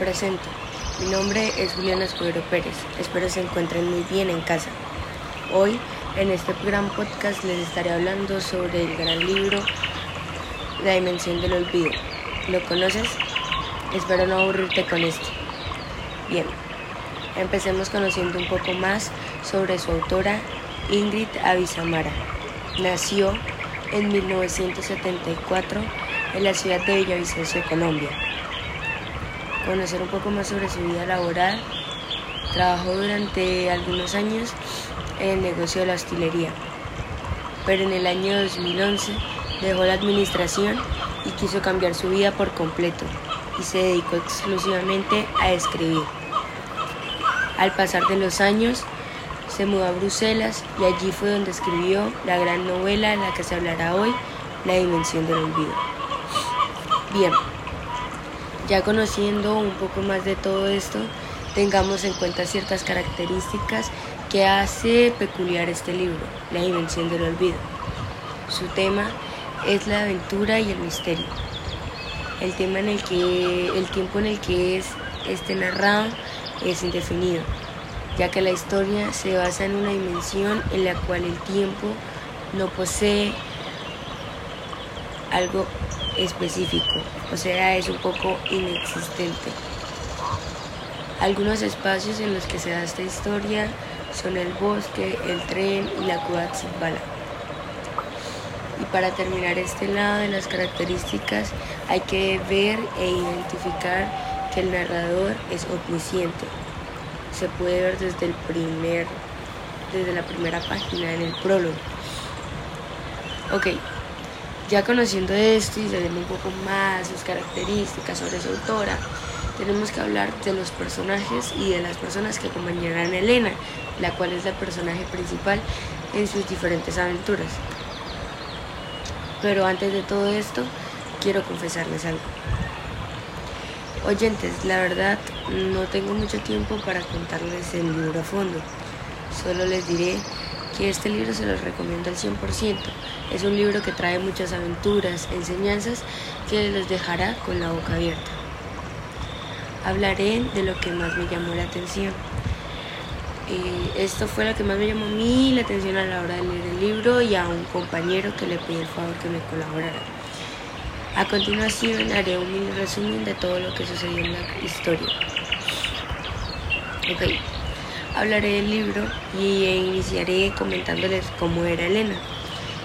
Presento. Mi nombre es Juliana Escudero Pérez. Espero se encuentren muy bien en casa. Hoy, en este gran podcast, les estaré hablando sobre el gran libro La Dimensión del Olvido. ¿Lo conoces? Espero no aburrirte con esto. Bien, empecemos conociendo un poco más sobre su autora, Ingrid Avisamara. Nació en 1974 en la ciudad de Villavicencio, Colombia conocer un poco más sobre su vida laboral. Trabajó durante algunos años en el negocio de la hostelería, pero en el año 2011 dejó la administración y quiso cambiar su vida por completo y se dedicó exclusivamente a escribir. Al pasar de los años, se mudó a Bruselas y allí fue donde escribió la gran novela en la que se hablará hoy, La Dimensión del Olvido. Bien, ya conociendo un poco más de todo esto, tengamos en cuenta ciertas características que hace peculiar este libro, La Dimensión del Olvido. Su tema es la aventura y el misterio. El tema en el que el tiempo en el que es este narrado es indefinido, ya que la historia se basa en una dimensión en la cual el tiempo no posee algo específico, o sea, es un poco inexistente. Algunos espacios en los que se da esta historia son el bosque, el tren y la Zibala. Y para terminar este lado de las características hay que ver e identificar que el narrador es omnisciente. Se puede ver desde el primer desde la primera página en el prólogo. Ok, ya conociendo esto y sabiendo un poco más sus características sobre su autora, tenemos que hablar de los personajes y de las personas que acompañarán a Elena, la cual es la personaje principal en sus diferentes aventuras. Pero antes de todo esto, quiero confesarles algo. Oyentes, la verdad no tengo mucho tiempo para contarles el libro a fondo. Solo les diré que este libro se los recomiendo al 100%. Es un libro que trae muchas aventuras, enseñanzas que los dejará con la boca abierta. Hablaré de lo que más me llamó la atención. esto fue lo que más me llamó a mí la atención a la hora de leer el libro y a un compañero que le pedí el favor que me colaborara. A continuación haré un mini resumen de todo lo que sucedió en la historia. Okay hablaré del libro y iniciaré comentándoles cómo era Elena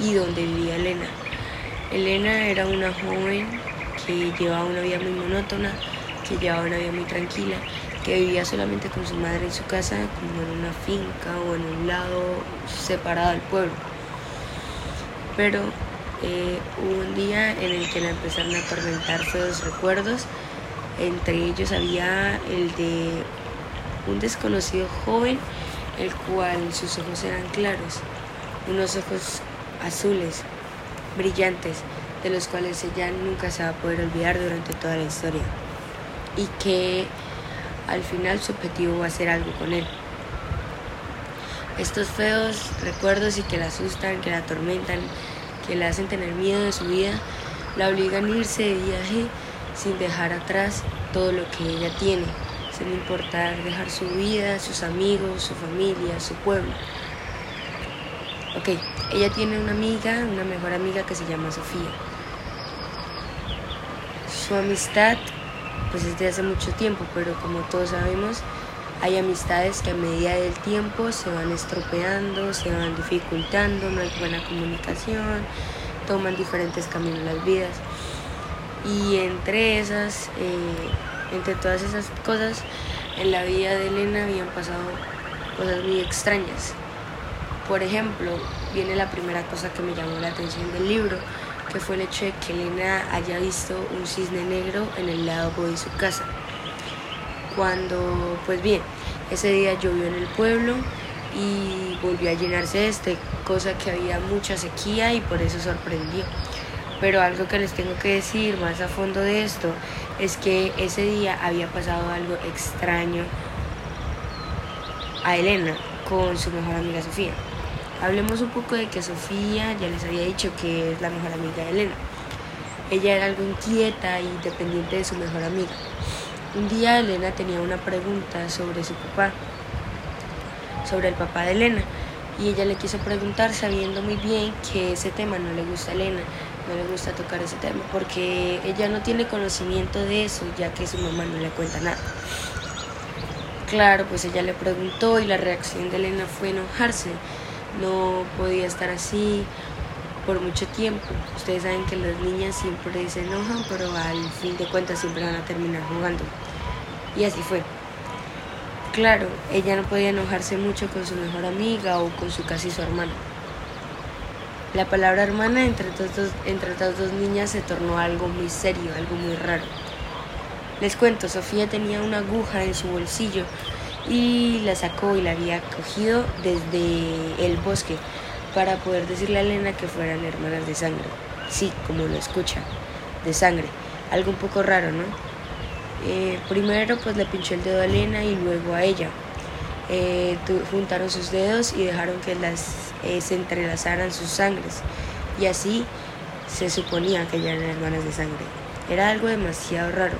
y dónde vivía Elena. Elena era una joven que llevaba una vida muy monótona, que llevaba una vida muy tranquila, que vivía solamente con su madre en su casa, como en una finca o en un lado separado del pueblo. Pero eh, hubo un día en el que la empezaron a atormentar feos recuerdos, entre ellos había el de un desconocido joven, el cual sus ojos eran claros, unos ojos azules, brillantes, de los cuales ella nunca se va a poder olvidar durante toda la historia, y que al final su objetivo va a ser algo con él. Estos feos recuerdos y que la asustan, que la atormentan, que la hacen tener miedo de su vida, la obligan a irse de viaje sin dejar atrás todo lo que ella tiene, sin importar dejar su vida, sus amigos, su familia, su pueblo. Ok, ella tiene una amiga, una mejor amiga que se llama Sofía. Su amistad pues es de hace mucho tiempo, pero como todos sabemos, hay amistades que a medida del tiempo se van estropeando, se van dificultando, no hay buena comunicación, toman diferentes caminos las vidas. Y entre esas, eh, entre todas esas cosas, en la vida de Elena habían pasado cosas muy extrañas. Por ejemplo, viene la primera cosa que me llamó la atención del libro, que fue el hecho de que Elena haya visto un cisne negro en el lago de su casa. Cuando, pues bien, ese día llovió en el pueblo y volvió a llenarse este, cosa que había mucha sequía y por eso sorprendió. Pero algo que les tengo que decir más a fondo de esto es que ese día había pasado algo extraño a Elena con su mejor amiga Sofía. Hablemos un poco de que Sofía ya les había dicho que es la mejor amiga de Elena. Ella era algo inquieta y dependiente de su mejor amiga. Un día Elena tenía una pregunta sobre su papá, sobre el papá de Elena, y ella le quiso preguntar sabiendo muy bien que ese tema no le gusta a Elena, no le gusta tocar ese tema, porque ella no tiene conocimiento de eso, ya que su mamá no le cuenta nada. Claro, pues ella le preguntó y la reacción de Elena fue enojarse. No podía estar así por mucho tiempo. Ustedes saben que las niñas siempre se enojan, pero al fin de cuentas siempre van a terminar jugando. Y así fue. Claro, ella no podía enojarse mucho con su mejor amiga o con su casi su hermana. La palabra hermana entre, todos, entre estas dos niñas se tornó algo muy serio, algo muy raro. Les cuento, Sofía tenía una aguja en su bolsillo y la sacó y la había cogido desde el bosque para poder decirle a Elena que fueran hermanas de sangre. Sí, como lo escucha, de sangre. Algo un poco raro, ¿no? Eh, primero pues le pinchó el dedo a Elena y luego a ella. Eh, juntaron sus dedos y dejaron que las eh, se entrelazaran sus sangres y así se suponía que eran hermanas de sangre. Era algo demasiado raro,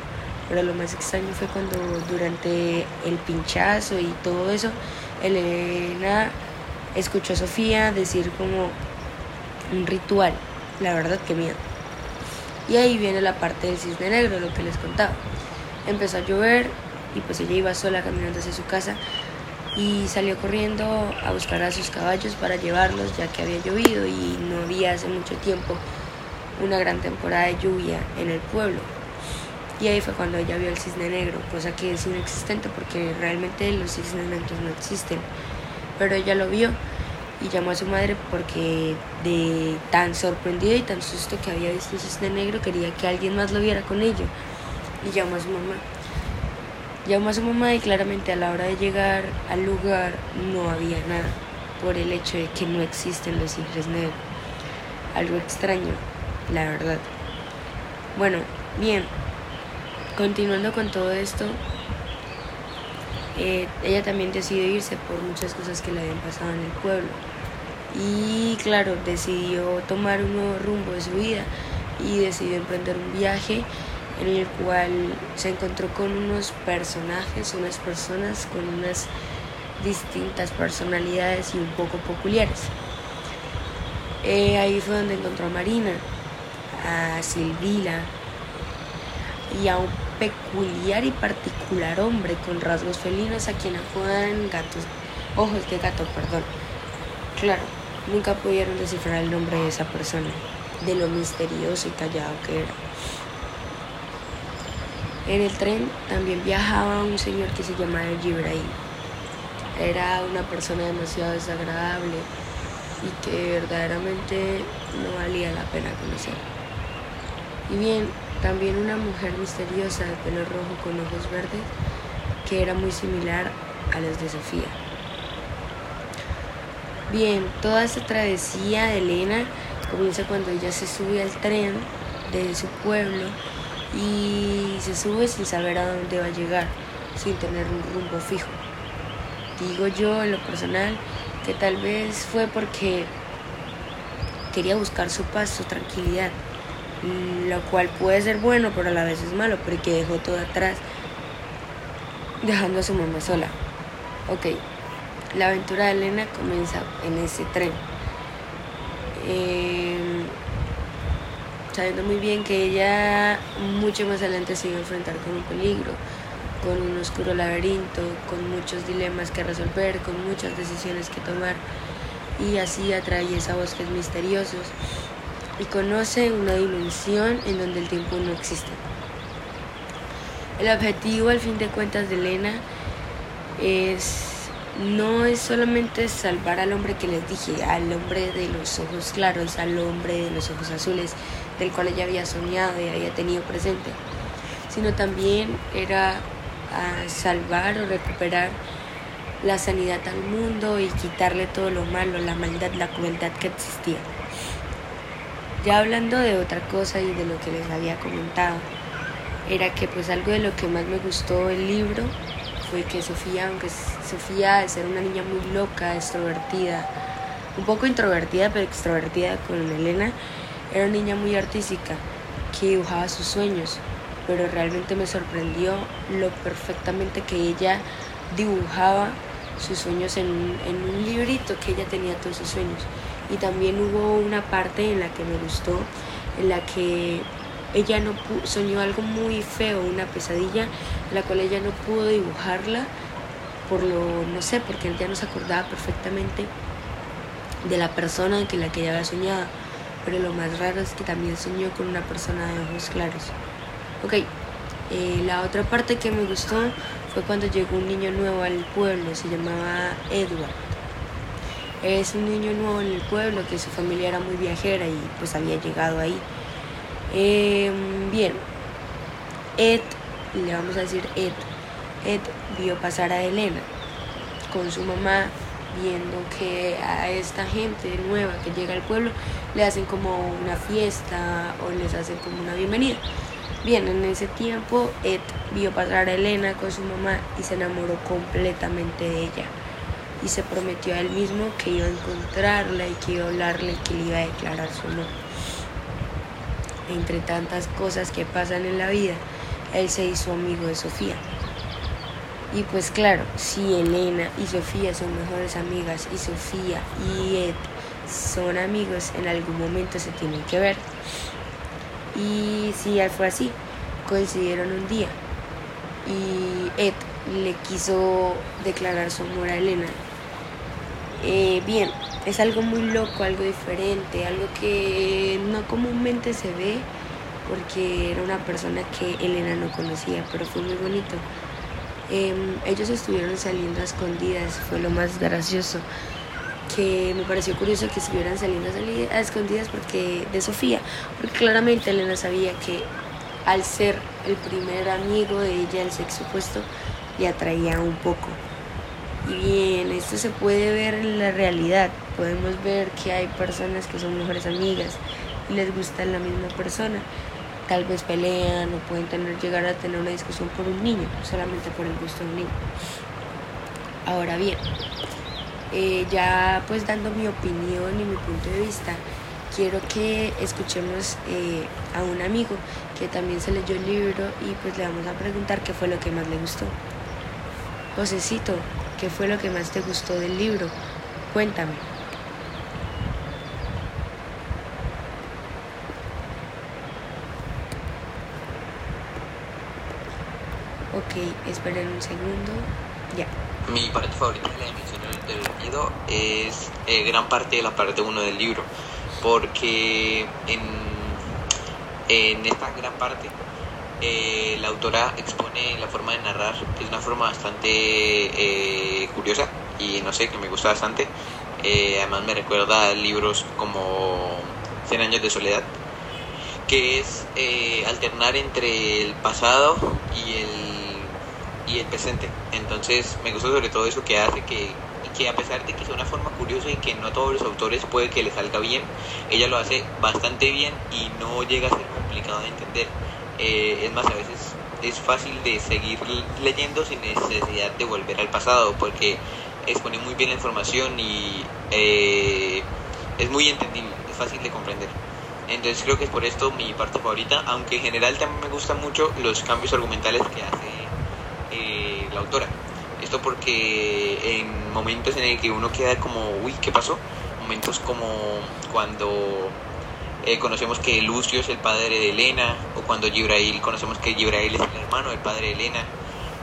pero lo más extraño fue cuando durante el pinchazo y todo eso, Elena escuchó a Sofía decir como un ritual. La verdad que miedo. Y ahí viene la parte del cisne negro, lo que les contaba. Empezó a llover y pues ella iba sola caminando hacia su casa y salió corriendo a buscar a sus caballos para llevarlos ya que había llovido y no había hace mucho tiempo una gran temporada de lluvia en el pueblo. Y ahí fue cuando ella vio el cisne negro, cosa que es inexistente porque realmente los cisnes negros no existen. Pero ella lo vio y llamó a su madre porque de tan sorprendida y tan susto que había visto el cisne negro quería que alguien más lo viera con ella y llamó a su mamá. Llamó a su mamá y claramente a la hora de llegar al lugar no había nada, por el hecho de que no existen los cifres negros. Algo extraño, la verdad. Bueno, bien, continuando con todo esto, eh, ella también decidió irse por muchas cosas que le habían pasado en el pueblo. Y claro, decidió tomar un nuevo rumbo de su vida y decidió emprender un viaje en el cual se encontró con unos personajes, unas personas con unas distintas personalidades y un poco peculiares. Eh, ahí fue donde encontró a Marina, a Silvila y a un peculiar y particular hombre con rasgos felinos a quien apodan gatos, ojos de gato, perdón. Claro, nunca pudieron descifrar el nombre de esa persona, de lo misterioso y callado que era. En el tren también viajaba un señor que se llamaba Gibraim. Era una persona demasiado desagradable y que verdaderamente no valía la pena conocer. Y bien, también una mujer misteriosa de pelo rojo con ojos verdes que era muy similar a los de Sofía. Bien, toda esta travesía de Elena comienza cuando ella se sube al tren de su pueblo y se sube sin saber a dónde va a llegar, sin tener un rumbo fijo. Digo yo en lo personal que tal vez fue porque quería buscar su paz, su tranquilidad, lo cual puede ser bueno, pero a la vez es malo, porque dejó todo atrás, dejando a su mamá sola. Ok, la aventura de Elena comienza en ese tren. Eh, sabiendo muy bien que ella mucho más adelante se iba a enfrentar con un peligro, con un oscuro laberinto, con muchos dilemas que resolver, con muchas decisiones que tomar y así atraviesa bosques misteriosos y conoce una dimensión en donde el tiempo no existe. El objetivo al fin de cuentas de Elena es no es solamente salvar al hombre que les dije, al hombre de los ojos claros, al hombre de los ojos azules, del cual ella había soñado y había tenido presente, sino también era salvar o recuperar la sanidad al mundo y quitarle todo lo malo, la maldad, la crueldad que existía. Ya hablando de otra cosa y de lo que les había comentado, era que pues algo de lo que más me gustó del libro fue que Sofía, aunque Sofía de ser una niña muy loca, extrovertida, un poco introvertida pero extrovertida con Elena, era una niña muy artística, que dibujaba sus sueños, pero realmente me sorprendió lo perfectamente que ella dibujaba sus sueños en, un librito que ella tenía todos sus sueños. Y también hubo una parte en la que me gustó, en la que ella no soñó algo muy feo, una pesadilla, la cual ella no pudo dibujarla por lo, no sé, porque ella no se acordaba perfectamente de la persona que la que ella había soñado. Pero lo más raro es que también soñó con una persona de ojos claros. Ok, eh, la otra parte que me gustó fue cuando llegó un niño nuevo al pueblo, se llamaba Edward. Es un niño nuevo en el pueblo que su familia era muy viajera y pues había llegado ahí. Em, bien, Ed, le vamos a decir Ed, Ed vio pasar a Elena con su mamá viendo que a esta gente nueva que llega al pueblo le hacen como una fiesta o les hacen como una bienvenida. Bien, en ese tiempo Ed vio pasar a Elena con su mamá y se enamoró completamente de ella. Y se prometió a él mismo que iba a encontrarla y que iba a hablarle y que le iba a declarar su amor. Entre tantas cosas que pasan en la vida, él se hizo amigo de Sofía. Y pues claro, si Elena y Sofía son mejores amigas y Sofía y Ed son amigos, en algún momento se tienen que ver. Y si fue así, coincidieron un día y Ed le quiso declarar su amor a Elena. Eh, bien, es algo muy loco, algo diferente, algo que no comúnmente se ve porque era una persona que Elena no conocía, pero fue muy bonito. Em, ellos estuvieron saliendo a escondidas, fue lo más gracioso, que me pareció curioso que estuvieran saliendo a, escondidas porque de Sofía, porque claramente Elena sabía que al ser el primer amigo de ella, el sexo opuesto, le atraía un poco. Bien, esto se puede ver en la realidad. Podemos ver que hay personas que son mejores amigas y les gusta la misma persona tal vez pelean o pueden tener, llegar a tener una discusión por un niño, solamente por el gusto de un niño. Ahora bien, eh, ya pues dando mi opinión y mi punto de vista, quiero que escuchemos eh, a un amigo que también se leyó el libro y pues le vamos a preguntar qué fue lo que más le gustó. Josecito, ¿qué fue lo que más te gustó del libro? Cuéntame. Ok, esperen un segundo. Ya. Mi parte favorita de la emisión del olvido es eh, gran parte de la parte 1 del libro, porque en, en esta gran parte eh, la autora expone la forma de narrar, que es una forma bastante eh, curiosa y no sé, que me gusta bastante. además me recuerda a libros como Cien años de soledad, que es alternar entre el pasado y el y el presente. Entonces me gusta sobre todo eso que hace que, que a pesar de que sea una forma curiosa y que no a todos los autores puede que le salga bien, ella lo hace bastante bien y no llega a ser complicado de entender. Eh, es más, a veces es fácil de seguir leyendo sin necesidad de volver al pasado porque expone muy bien la información y eh, es muy entendible, es fácil de comprender. Entonces creo que es por esto mi parte favorita, aunque en general también me gustan mucho los cambios argumentales que hace la autora. Esto porque en momentos en el que uno queda como, uy, ¿qué pasó? Momentos como cuando eh, conocemos que Lucio es el padre de Elena, o cuando Gibrail conocemos que Gibrail es el hermano del padre de Elena,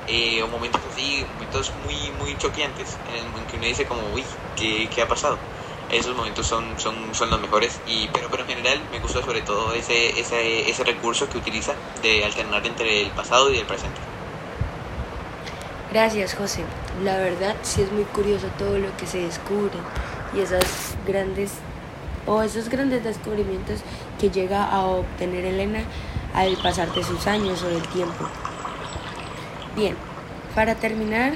eh, o momentos así, momentos muy, muy choqueantes, en, que uno dice como, uy, ¿qué, ¿qué, ha pasado? Esos momentos son, son, son los mejores, y, pero, pero en general me gusta sobre todo ese, ese, ese recurso que utiliza de alternar entre el pasado y el presente. Gracias, José. La verdad sí es muy curioso todo lo que se descubre y esas grandes o esos grandes descubrimientos que llega a obtener Elena al pasar de sus años o del tiempo. Bien, para terminar,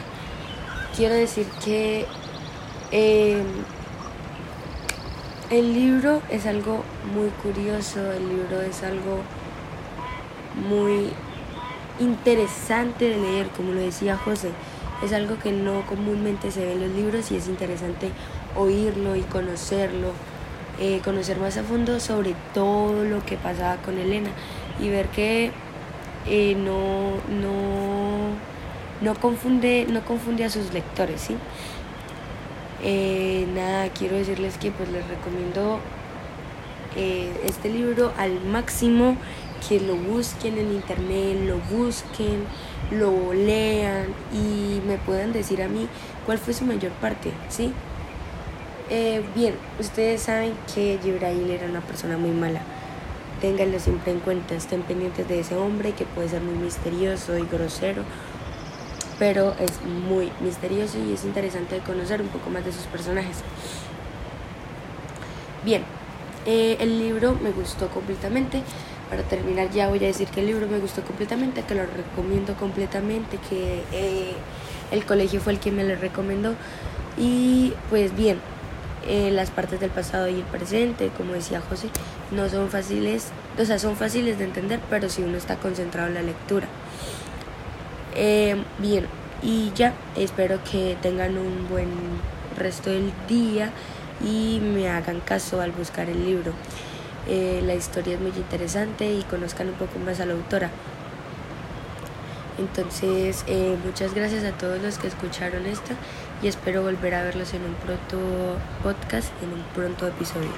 quiero decir que em, el libro es algo muy curioso, el libro es algo muy interesante de leer, como lo decía José. Es algo que no comúnmente se ve en los libros y es interesante oírlo y conocerlo, eh, conocer más a fondo sobre todo lo que pasaba con Elena y ver que eh, no, no, no, confunde, no confunde a sus lectores, ¿sí? Eh, nada, quiero decirles que pues les recomiendo este libro al máximo, que lo busquen en internet, lo busquen, lo lean y me puedan decir a mí cuál fue su mayor parte, ¿sí? Eh, bien, ustedes saben que Jibrail era una persona muy mala. Ténganlo siempre en cuenta, estén pendientes de ese hombre que puede ser muy misterioso y grosero, pero es muy misterioso y es interesante conocer un poco más de sus personajes. Bien, eh, el libro me gustó completamente. Para terminar ya voy a decir que el libro me gustó completamente, que lo recomiendo completamente, que eh, el colegio fue el que me lo recomendó. Y pues bien, eh, las partes del pasado y el presente, como decía José, no son fáciles, o sea, son fáciles de entender, pero si uno está concentrado en la lectura. bien, y ya, espero que tengan un buen resto del día y me hagan caso al buscar el libro. Eh, la historia es muy interesante y conozcan un poco más a la autora. Entonces, eh, muchas gracias a todos los que escucharon esto y espero volver a verlos en un pronto podcast, en un pronto episodio.